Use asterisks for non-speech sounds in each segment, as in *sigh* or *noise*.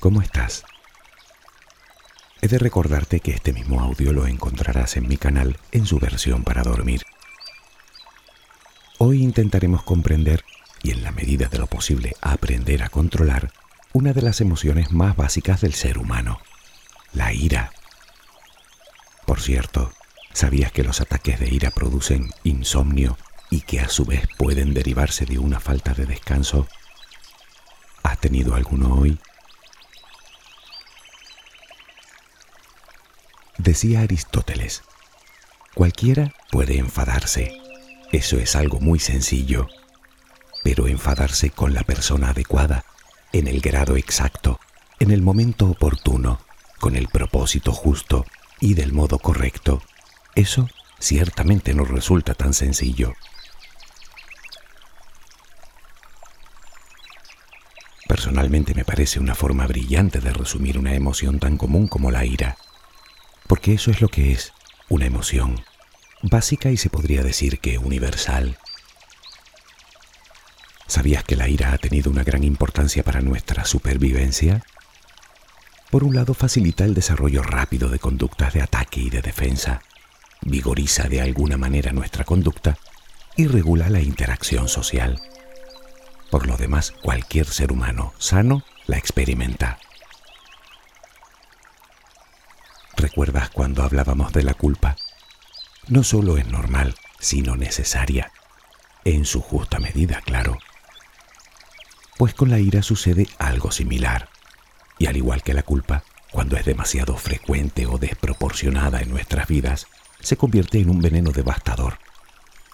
¿cómo estás? He de recordarte que este mismo audio lo encontrarás en mi canal en su versión para dormir. Hoy intentaremos comprender y en la medida de lo posible aprender a controlar una de las emociones más básicas del ser humano, la ira. Por cierto, ¿sabías que los ataques de ira producen insomnio y que a su vez pueden derivarse de una falta de descanso? ¿Has tenido alguno hoy? Decía Aristóteles, cualquiera puede enfadarse. Eso es algo muy sencillo. Pero enfadarse con la persona adecuada, en el grado exacto, en el momento oportuno, con el propósito justo y del modo correcto, eso ciertamente no resulta tan sencillo. Personalmente me parece una forma brillante de resumir una emoción tan común como la ira, porque eso es lo que es, una emoción, básica y se podría decir que universal. ¿Sabías que la ira ha tenido una gran importancia para nuestra supervivencia? Por un lado, facilita el desarrollo rápido de conductas de ataque y de defensa, vigoriza de alguna manera nuestra conducta y regula la interacción social. Por lo demás, cualquier ser humano sano la experimenta. ¿Recuerdas cuando hablábamos de la culpa? No solo es normal, sino necesaria. En su justa medida, claro. Pues con la ira sucede algo similar. Y al igual que la culpa, cuando es demasiado frecuente o desproporcionada en nuestras vidas, se convierte en un veneno devastador.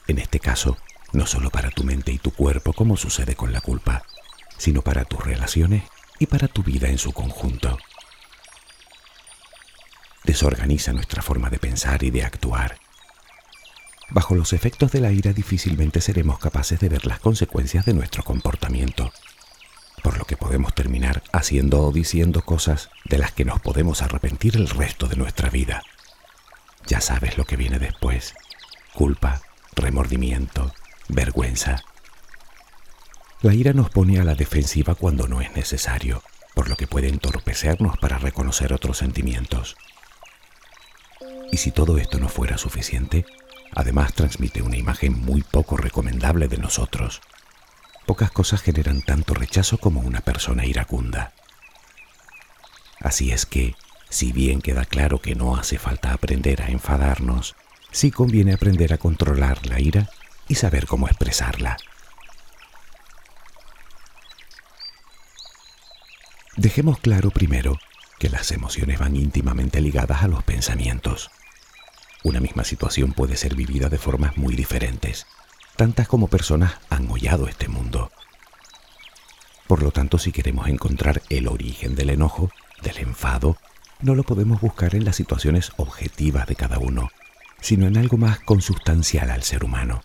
En este caso, no solo para tu mente y tu cuerpo como sucede con la culpa, sino para tus relaciones y para tu vida en su conjunto. Desorganiza nuestra forma de pensar y de actuar. Bajo los efectos de la ira difícilmente seremos capaces de ver las consecuencias de nuestro comportamiento, por lo que podemos terminar haciendo o diciendo cosas de las que nos podemos arrepentir el resto de nuestra vida. Ya sabes lo que viene después. Culpa, remordimiento, vergüenza. La ira nos pone a la defensiva cuando no es necesario, por lo que puede entorpecernos para reconocer otros sentimientos. Y si todo esto no fuera suficiente, además transmite una imagen muy poco recomendable de nosotros. Pocas cosas generan tanto rechazo como una persona iracunda. Así es que, si bien queda claro que no hace falta aprender a enfadarnos, sí conviene aprender a controlar la ira y saber cómo expresarla. Dejemos claro primero que las emociones van íntimamente ligadas a los pensamientos. Una misma situación puede ser vivida de formas muy diferentes, tantas como personas han hollado este mundo. Por lo tanto, si queremos encontrar el origen del enojo, del enfado, no lo podemos buscar en las situaciones objetivas de cada uno, sino en algo más consustancial al ser humano.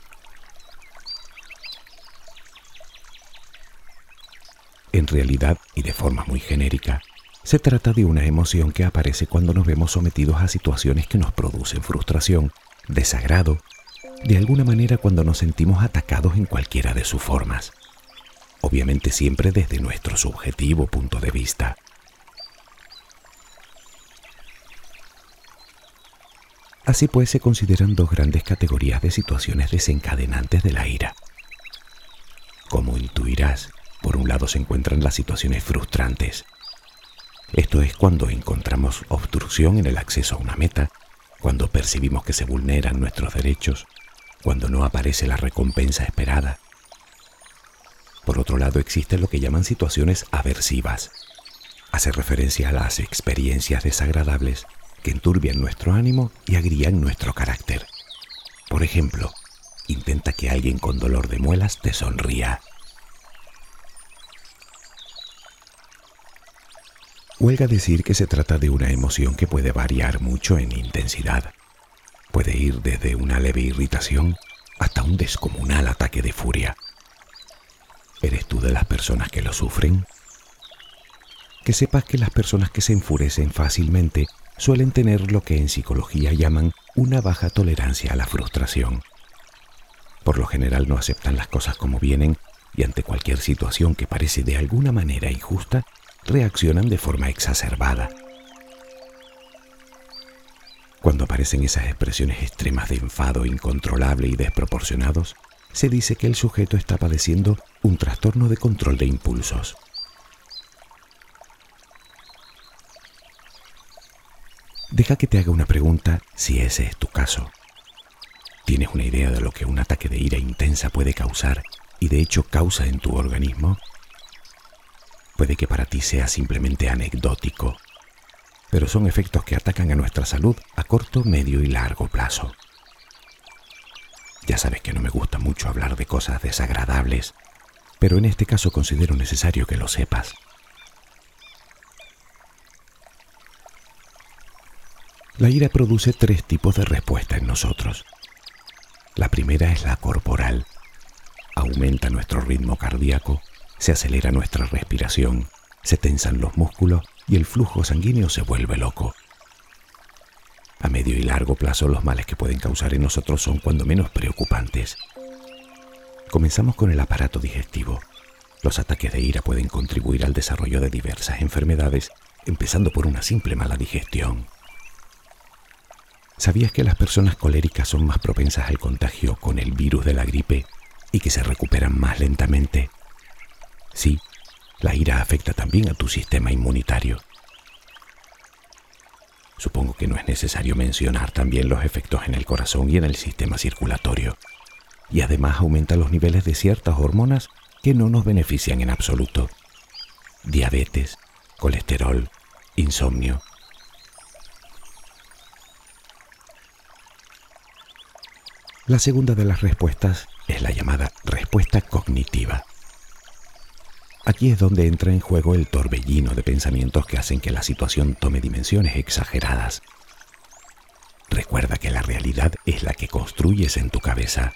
En realidad, y de forma muy genérica, se trata de una emoción que aparece cuando nos vemos sometidos a situaciones que nos producen frustración, desagrado, de alguna manera cuando nos sentimos atacados en cualquiera de sus formas. Obviamente siempre desde nuestro subjetivo punto de vista. Así pues se consideran dos grandes categorías de situaciones desencadenantes de la ira. Como intuirás, por un lado se encuentran las situaciones frustrantes. Esto es cuando encontramos obstrucción en el acceso a una meta, cuando percibimos que se vulneran nuestros derechos, cuando no aparece la recompensa esperada. Por otro lado existen lo que llaman situaciones aversivas. Hace referencia a las experiencias desagradables que enturbian nuestro ánimo y agrían nuestro carácter. Por ejemplo, intenta que alguien con dolor de muelas te sonría. Huelga decir que se trata de una emoción que puede variar mucho en intensidad. Puede ir desde una leve irritación hasta un descomunal ataque de furia. ¿Eres tú de las personas que lo sufren? Que sepas que las personas que se enfurecen fácilmente suelen tener lo que en psicología llaman una baja tolerancia a la frustración. Por lo general no aceptan las cosas como vienen y ante cualquier situación que parece de alguna manera injusta, reaccionan de forma exacerbada. Cuando aparecen esas expresiones extremas de enfado incontrolable y desproporcionados, se dice que el sujeto está padeciendo un trastorno de control de impulsos. Deja que te haga una pregunta si ese es tu caso. ¿Tienes una idea de lo que un ataque de ira intensa puede causar y de hecho causa en tu organismo? Puede que para ti sea simplemente anecdótico, pero son efectos que atacan a nuestra salud a corto, medio y largo plazo. Ya sabes que no me gusta mucho hablar de cosas desagradables, pero en este caso considero necesario que lo sepas. La ira produce tres tipos de respuesta en nosotros. La primera es la corporal. Aumenta nuestro ritmo cardíaco, se acelera nuestra respiración, se tensan los músculos y el flujo sanguíneo se vuelve loco. A medio y largo plazo los males que pueden causar en nosotros son cuando menos preocupantes. Comenzamos con el aparato digestivo. Los ataques de ira pueden contribuir al desarrollo de diversas enfermedades, empezando por una simple mala digestión. ¿Sabías que las personas coléricas son más propensas al contagio con el virus de la gripe y que se recuperan más lentamente? Sí, la ira afecta también a tu sistema inmunitario. Supongo que no es necesario mencionar también los efectos en el corazón y en el sistema circulatorio. Y además aumenta los niveles de ciertas hormonas que no nos benefician en absoluto. Diabetes, colesterol, insomnio. La segunda de las respuestas es la llamada respuesta cognitiva. Aquí es donde entra en juego el torbellino de pensamientos que hacen que la situación tome dimensiones exageradas. Recuerda que la realidad es la que construyes en tu cabeza.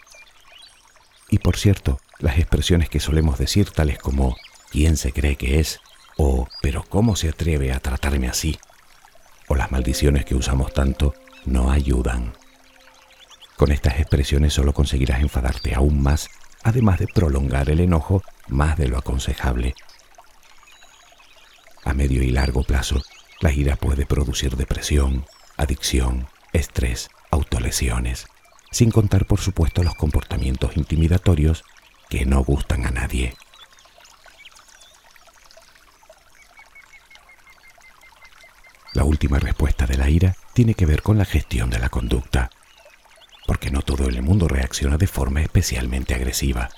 Y por cierto, las expresiones que solemos decir tales como ¿quién se cree que es? o ¿pero cómo se atreve a tratarme así? o las maldiciones que usamos tanto no ayudan. Con estas expresiones solo conseguirás enfadarte aún más, además de prolongar el enojo más de lo aconsejable. A medio y largo plazo, la ira puede producir depresión, adicción, estrés, autolesiones, sin contar por supuesto los comportamientos intimidatorios que no gustan a nadie. La última respuesta de la ira tiene que ver con la gestión de la conducta, porque no todo el mundo reacciona de forma especialmente agresiva.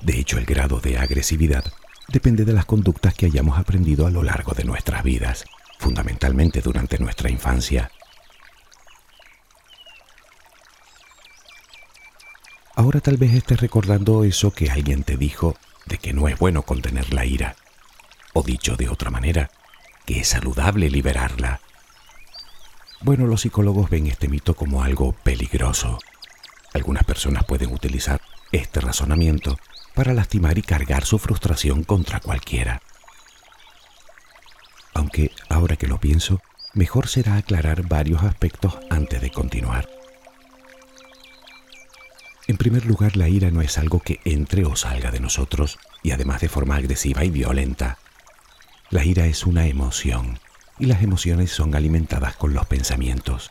De hecho, el grado de agresividad depende de las conductas que hayamos aprendido a lo largo de nuestras vidas, fundamentalmente durante nuestra infancia. Ahora tal vez estés recordando eso que alguien te dijo de que no es bueno contener la ira, o dicho de otra manera, que es saludable liberarla. Bueno, los psicólogos ven este mito como algo peligroso. Algunas personas pueden utilizar este razonamiento para lastimar y cargar su frustración contra cualquiera. Aunque, ahora que lo pienso, mejor será aclarar varios aspectos antes de continuar. En primer lugar, la ira no es algo que entre o salga de nosotros, y además de forma agresiva y violenta. La ira es una emoción, y las emociones son alimentadas con los pensamientos.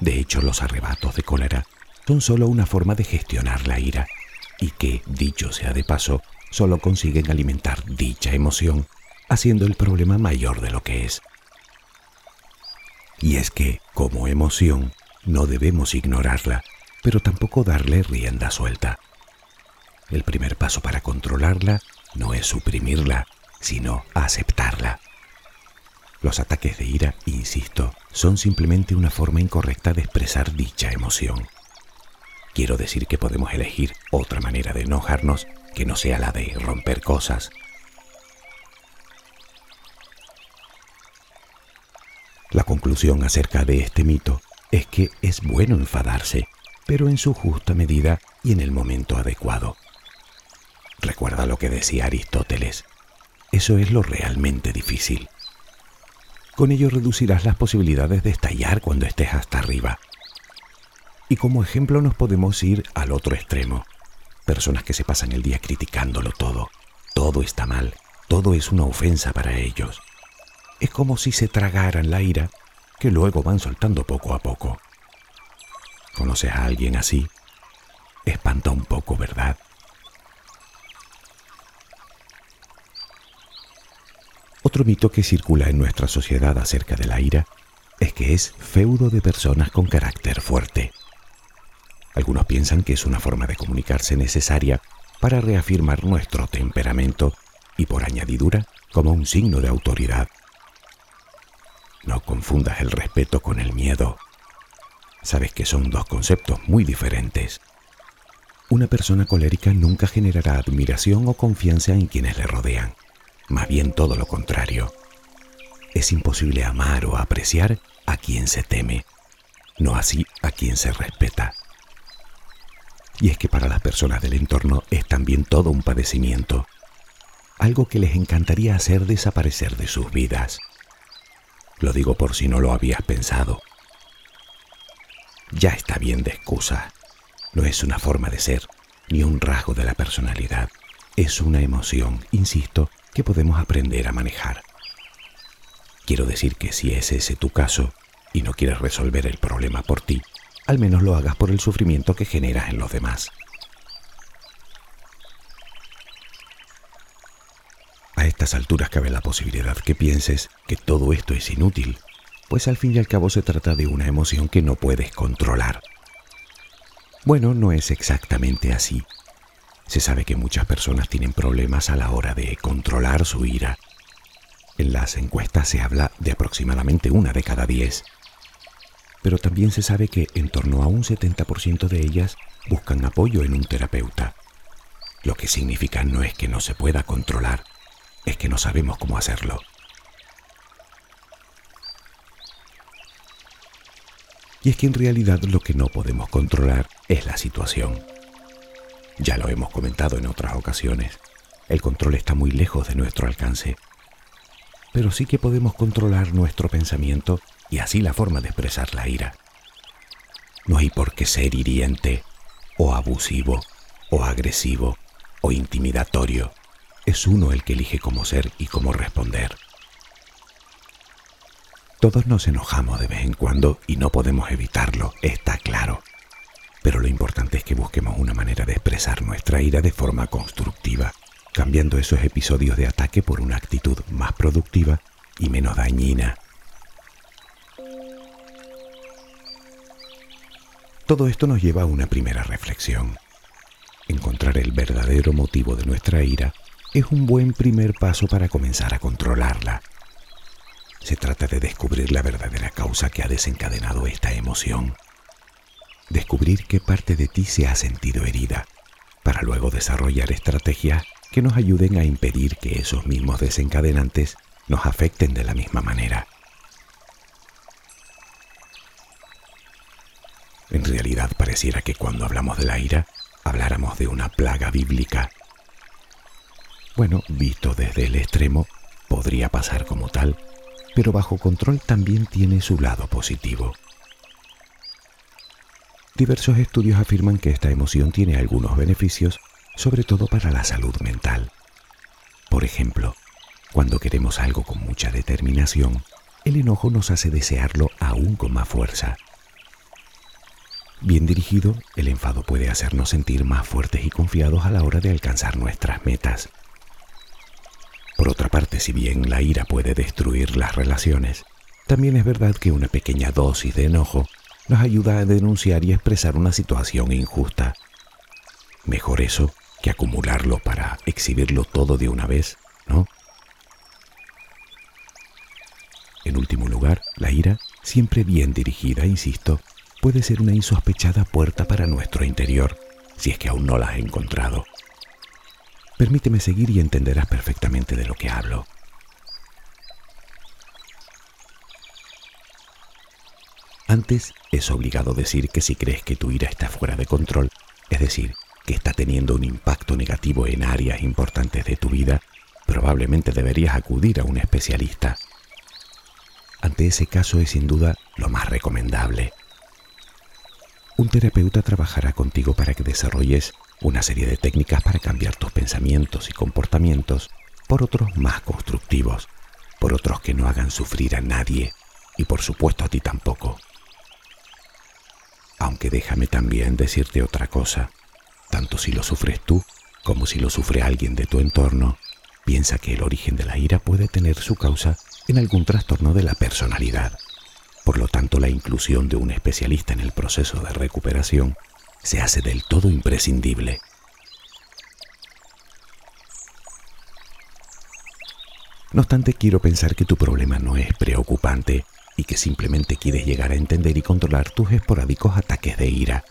De hecho, los arrebatos de cólera son solo una forma de gestionar la ira y que, dicho sea de paso, solo consiguen alimentar dicha emoción, haciendo el problema mayor de lo que es. Y es que, como emoción, no debemos ignorarla, pero tampoco darle rienda suelta. El primer paso para controlarla no es suprimirla, sino aceptarla. Los ataques de ira, insisto, son simplemente una forma incorrecta de expresar dicha emoción. Quiero decir que podemos elegir otra manera de enojarnos que no sea la de romper cosas. La conclusión acerca de este mito es que es bueno enfadarse, pero en su justa medida y en el momento adecuado. Recuerda lo que decía Aristóteles. Eso es lo realmente difícil. Con ello reducirás las posibilidades de estallar cuando estés hasta arriba. Y como ejemplo nos podemos ir al otro extremo. Personas que se pasan el día criticándolo todo. Todo está mal. todo es una ofensa para ellos. Es como si se tragaran la ira que luego van soltando poco a poco. ¿Conoces a alguien así? Espanta un poco, ¿verdad? Otro mito que circula en nuestra sociedad acerca de la ira es que es feudo de personas con carácter fuerte. Algunos piensan que es una forma de comunicarse necesaria para reafirmar nuestro temperamento y por añadidura como un signo de autoridad. No confundas el respeto con el miedo. Sabes que son dos conceptos muy diferentes. Una persona colérica nunca generará admiración o confianza en quienes le rodean, más bien todo lo contrario. Es imposible amar o apreciar a quien se teme, no así a quien se respeta. Y es que para las personas del entorno es también todo un padecimiento, algo que les encantaría hacer desaparecer de sus vidas. Lo digo por si no lo habías pensado. Ya está bien de excusa. No es una forma de ser, ni un rasgo de la personalidad. Es una emoción, insisto, que podemos aprender a manejar. Quiero decir que si es ese tu caso y no quieres resolver el problema por ti, al menos lo hagas por el sufrimiento que generas en los demás. A estas alturas cabe la posibilidad que pienses que todo esto es inútil, pues al fin y al cabo se trata de una emoción que no puedes controlar. Bueno, no es exactamente así. Se sabe que muchas personas tienen problemas a la hora de controlar su ira. En las encuestas se habla de aproximadamente una de cada diez. Pero también se sabe que en torno a un 70% de ellas buscan apoyo en un terapeuta. Lo que significa no es que no se pueda controlar, es que no sabemos cómo hacerlo. Y es que en realidad lo que no podemos controlar es la situación. Ya lo hemos comentado en otras ocasiones. El control está muy lejos de nuestro alcance. Pero sí que podemos controlar nuestro pensamiento y así la forma de expresar la ira. No hay por qué ser hiriente, o abusivo, o agresivo, o intimidatorio. Es uno el que elige cómo ser y cómo responder. Todos nos enojamos de vez en cuando y no podemos evitarlo, está claro. Pero lo importante es que busquemos una manera de expresar nuestra ira de forma constructiva, cambiando esos episodios de ataque por una actitud más productiva y menos dañina. Todo esto nos lleva a una primera reflexión. Encontrar el verdadero motivo de nuestra ira es un buen primer paso para comenzar a controlarla se trata de descubrir la verdadera causa que ha desencadenado esta emoción. Descubrir qué parte de ti se ha sentido herida, para luego desarrollar estrategias que nos ayuden a impedir que esos mismos desencadenantes nos afecten de la misma manera. En realidad pareciera que cuando hablamos de la ira, habláramos de una plaga bíblica. Bueno, visto desde el extremo, podría pasar como tal, pero bajo control también tiene su lado positivo. Diversos estudios afirman que esta emoción tiene algunos beneficios, sobre todo para la salud mental. Por ejemplo, cuando queremos algo con mucha determinación, el enojo nos hace desearlo aún con más fuerza. Bien dirigido, el enfado puede hacernos sentir más fuertes y confiados a la hora de alcanzar nuestras metas. Por otra parte, si bien la ira puede destruir las relaciones, también es verdad que una pequeña dosis de enojo nos ayuda a denunciar y expresar una situación injusta. Mejor eso que acumularlo para exhibirlo todo de una vez, ¿no? En último lugar, la ira, siempre bien dirigida, insisto, puede ser una insospechada puerta para nuestro interior, si es que aún no la has encontrado. Permíteme seguir y entenderás perfectamente de lo que hablo. Antes, es obligado decir que si crees que tu ira está fuera de control, es decir, que está teniendo un impacto negativo en áreas importantes de tu vida, probablemente deberías acudir a un especialista. Ante ese caso es sin duda lo más recomendable. Un terapeuta trabajará contigo para que desarrolles una serie de técnicas para cambiar tus pensamientos y comportamientos por otros más constructivos, por otros que no hagan sufrir a nadie y por supuesto a ti tampoco. Aunque déjame también decirte otra cosa, tanto si lo sufres tú como si lo sufre alguien de tu entorno, piensa que el origen de la ira puede tener su causa en algún trastorno de la personalidad. Por lo tanto, la inclusión de un especialista en el proceso de recuperación se hace del todo imprescindible. No obstante, quiero pensar que tu problema no es preocupante y que simplemente quieres llegar a entender y controlar tus esporádicos ataques de ira.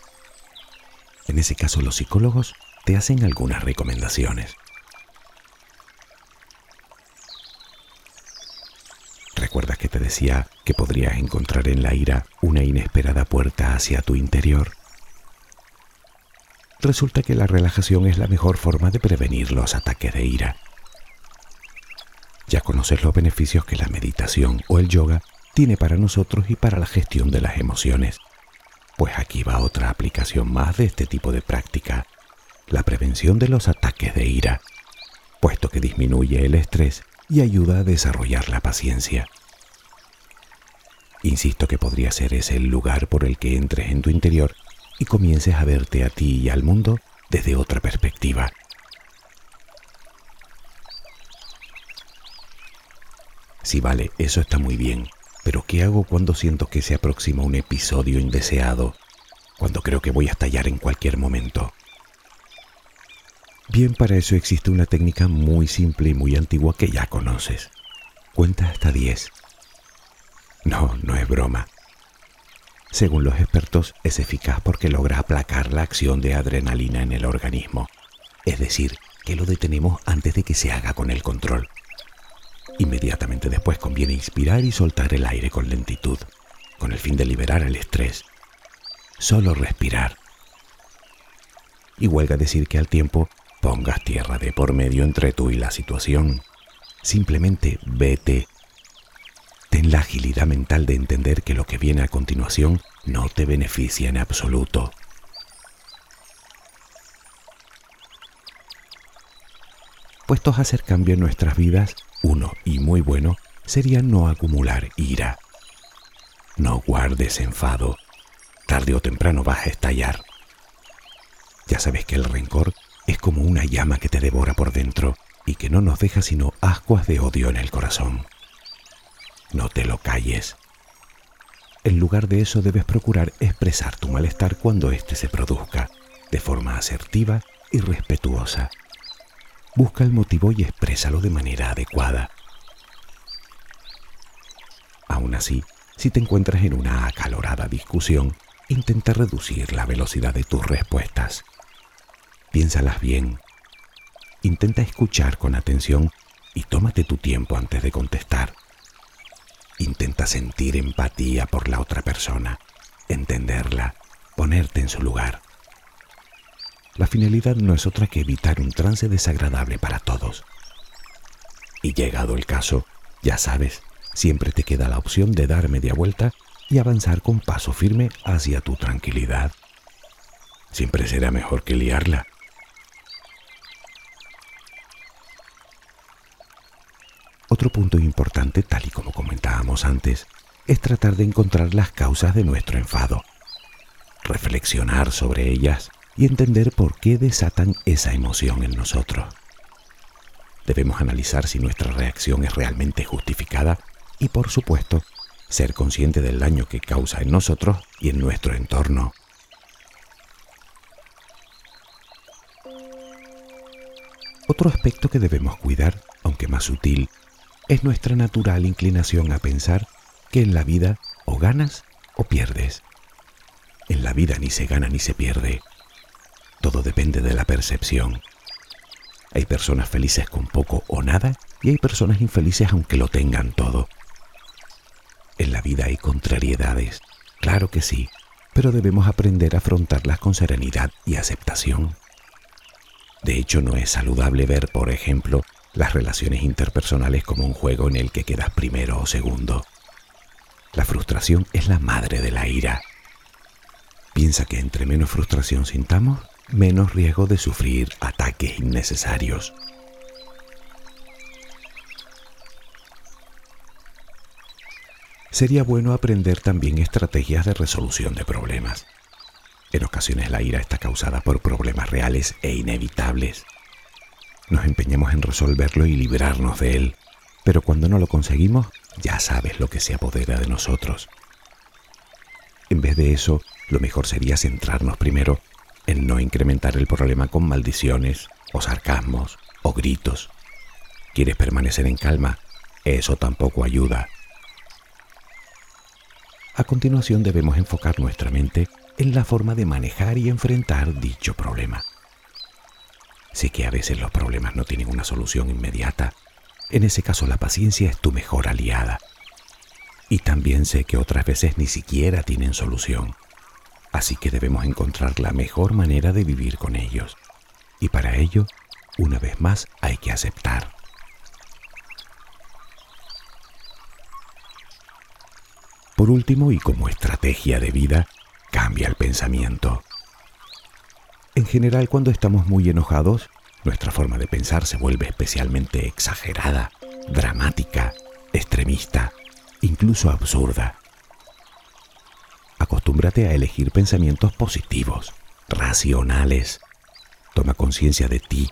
En ese caso, los psicólogos te hacen algunas recomendaciones. ¿Recuerdas que te decía que podrías encontrar en la ira una inesperada puerta hacia tu interior? Resulta que la relajación es la mejor forma de prevenir los ataques de ira. Ya conoces los beneficios que la meditación o el yoga tiene para nosotros y para la gestión de las emociones. Pues aquí va otra aplicación más de este tipo de práctica, la prevención de los ataques de ira, puesto que disminuye el estrés y ayuda a desarrollar la paciencia. Insisto que podría ser ese el lugar por el que entres en tu interior y comiences a verte a ti y al mundo desde otra perspectiva. Sí, vale, eso está muy bien, pero ¿qué hago cuando siento que se aproxima un episodio indeseado? Cuando creo que voy a estallar en cualquier momento. Bien, para eso existe una técnica muy simple y muy antigua que ya conoces. Cuenta hasta 10. No, no es broma. Según los expertos, es eficaz porque logra aplacar la acción de adrenalina en el organismo. Es decir, que lo detenemos antes de que se haga con el control. Inmediatamente después conviene inspirar y soltar el aire con lentitud, con el fin de liberar el estrés. Solo respirar. Y huelga decir que al tiempo pongas tierra de por medio entre tú y la situación. Simplemente vete. Ten la agilidad mental de entender que lo que viene a continuación no te beneficia en absoluto. Puestos a hacer cambio en nuestras vidas, uno y muy bueno sería no acumular ira. No guardes enfado. Tarde o temprano vas a estallar. Ya sabes que el rencor es como una llama que te devora por dentro y que no nos deja sino ascuas de odio en el corazón. No te lo calles. En lugar de eso debes procurar expresar tu malestar cuando éste se produzca, de forma asertiva y respetuosa. Busca el motivo y exprésalo de manera adecuada. Aún así, si te encuentras en una acalorada discusión, intenta reducir la velocidad de tus respuestas. Piénsalas bien. Intenta escuchar con atención y tómate tu tiempo antes de contestar. Intenta sentir empatía por la otra persona, entenderla, ponerte en su lugar. La finalidad no es otra que evitar un trance desagradable para todos. Y llegado el caso, ya sabes, siempre te queda la opción de dar media vuelta y avanzar con paso firme hacia tu tranquilidad. Siempre será mejor que liarla. Otro punto importante, tal y como comentábamos antes, es tratar de encontrar las causas de nuestro enfado, reflexionar sobre ellas y entender por qué desatan esa emoción en nosotros. Debemos analizar si nuestra reacción es realmente justificada y, por supuesto, ser consciente del daño que causa en nosotros y en nuestro entorno. Otro aspecto que debemos cuidar, aunque más sutil, es nuestra natural inclinación a pensar que en la vida o ganas o pierdes. En la vida ni se gana ni se pierde, todo depende de la percepción. Hay personas felices con poco o nada y hay personas infelices aunque lo tengan todo. En la vida hay contrariedades, claro que sí, pero debemos aprender a afrontarlas con serenidad y aceptación. De hecho, no es saludable ver, por ejemplo, las relaciones interpersonales como un juego en el que quedas primero o segundo. La frustración es la madre de la ira. Piensa que entre menos frustración sintamos, menos riesgo de sufrir ataques innecesarios. Sería bueno aprender también estrategias de resolución de problemas. En ocasiones la ira está causada por problemas reales e inevitables. Nos empeñamos en resolverlo y librarnos de él, pero cuando no lo conseguimos, ya sabes lo que se apodera de nosotros. En vez de eso, lo mejor sería centrarnos primero en no incrementar el problema con maldiciones o sarcasmos o gritos. ¿Quieres permanecer en calma? Eso tampoco ayuda. A continuación debemos enfocar nuestra mente en la forma de manejar y enfrentar dicho problema. Sé que a veces los problemas no tienen una solución inmediata. En ese caso la paciencia es tu mejor aliada. Y también sé que otras veces ni siquiera tienen solución. Así que debemos encontrar la mejor manera de vivir con ellos. Y para ello, una vez más, hay que aceptar. Por último, y como estrategia de vida, cambia el pensamiento. En general, cuando estamos muy enojados, nuestra forma de pensar se vuelve especialmente exagerada, dramática, extremista, incluso absurda. Acostúmbrate a elegir pensamientos positivos, racionales. Toma conciencia de ti,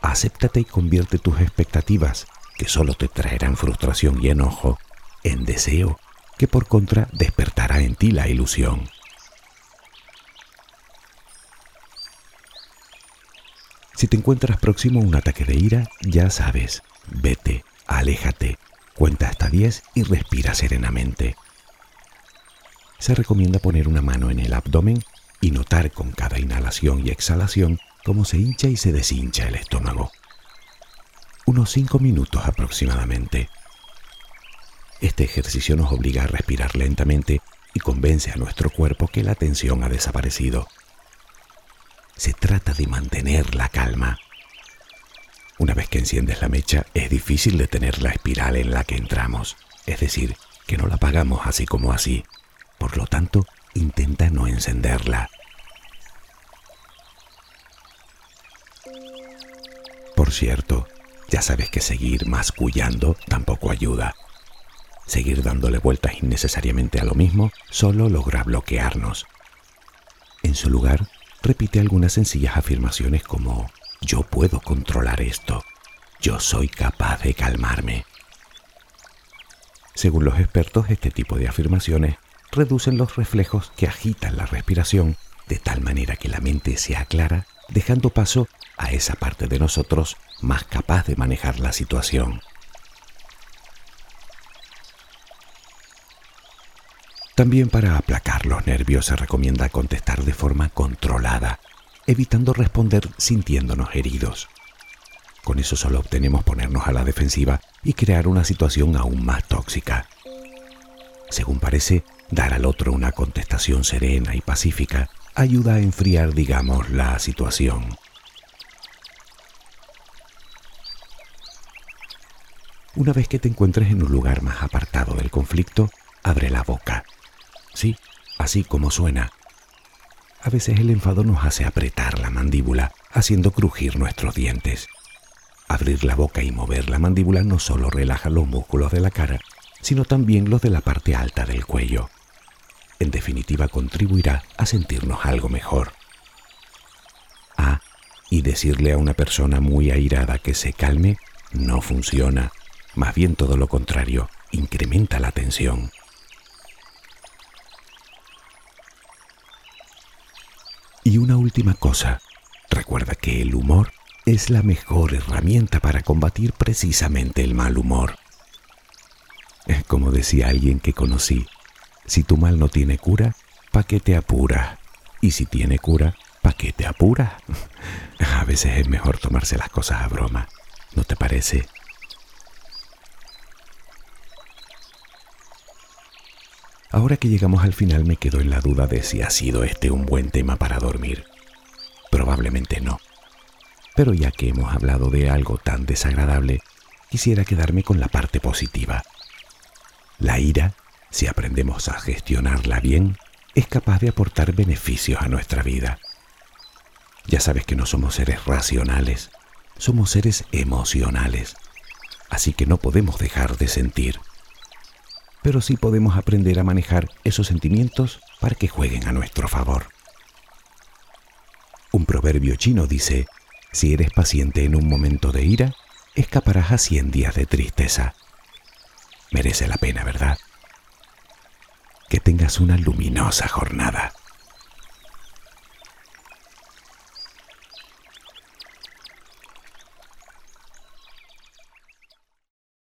acéptate y convierte tus expectativas, que solo te traerán frustración y enojo, en deseo, que por contra despertará en ti la ilusión. Si te encuentras próximo a un ataque de ira, ya sabes, vete, aléjate, cuenta hasta 10 y respira serenamente. Se recomienda poner una mano en el abdomen y notar con cada inhalación y exhalación cómo se hincha y se deshincha el estómago. Unos 5 minutos aproximadamente. Este ejercicio nos obliga a respirar lentamente y convence a nuestro cuerpo que la tensión ha desaparecido se trata de mantener la calma. Una vez que enciendes la mecha, es difícil detener la espiral en la que entramos, es decir, que no la apagamos así como así. Por lo tanto, intenta no encenderla. Por cierto, ya sabes que seguir mascullando tampoco ayuda. Seguir dándole vueltas innecesariamente a lo mismo solo logra bloquearnos. En su lugar, repite algunas sencillas afirmaciones como yo puedo controlar esto, yo soy capaz de calmarme. Según los expertos, este tipo de afirmaciones reducen los reflejos que agitan la respiración de tal manera que la mente se aclara, dejando paso a esa parte de nosotros más capaz de manejar la situación. También para aplacar los nervios se recomienda contestar de forma controlada, evitando responder sintiéndonos heridos. Con eso solo obtenemos ponernos a la defensiva y crear una situación aún más tóxica. Según parece, dar al otro una contestación serena y pacífica ayuda a enfriar, digamos, la situación. Una vez que te encuentres en un lugar más apartado del conflicto, abre la boca Sí, así como suena. A veces el enfado nos hace apretar la mandíbula, haciendo crujir nuestros dientes. Abrir la boca y mover la mandíbula no solo relaja los músculos de la cara, sino también los de la parte alta del cuello. En definitiva, contribuirá a sentirnos algo mejor. Ah, y decirle a una persona muy airada que se calme no funciona. Más bien todo lo contrario, incrementa la tensión. Y una última cosa, recuerda que el humor es la mejor herramienta para combatir precisamente el mal humor. Como decía alguien que conocí, si tu mal no tiene cura, ¿pa' qué te apura? Y si tiene cura, ¿pa' qué te apura? *laughs* A veces es mejor tomarse las cosas a broma, ¿no te parece? Ahora que llegamos al final me quedo en la duda de si ha sido este un buen tema para dormir. Probablemente no. Pero ya que hemos hablado de algo tan desagradable, quisiera quedarme con la parte positiva. La ira, si aprendemos a gestionarla bien, es capaz de aportar beneficios a nuestra vida. Ya sabes que no somos seres racionales, somos seres emocionales, así que no podemos dejar de sentir. pero sí podemos aprender a manejar esos sentimientos para que jueguen a nuestro favor. Un proverbio chino dice, si eres paciente en un momento de ira, escaparás a 100 días de tristeza. Merece la pena, ¿verdad? Que tengas una luminosa jornada.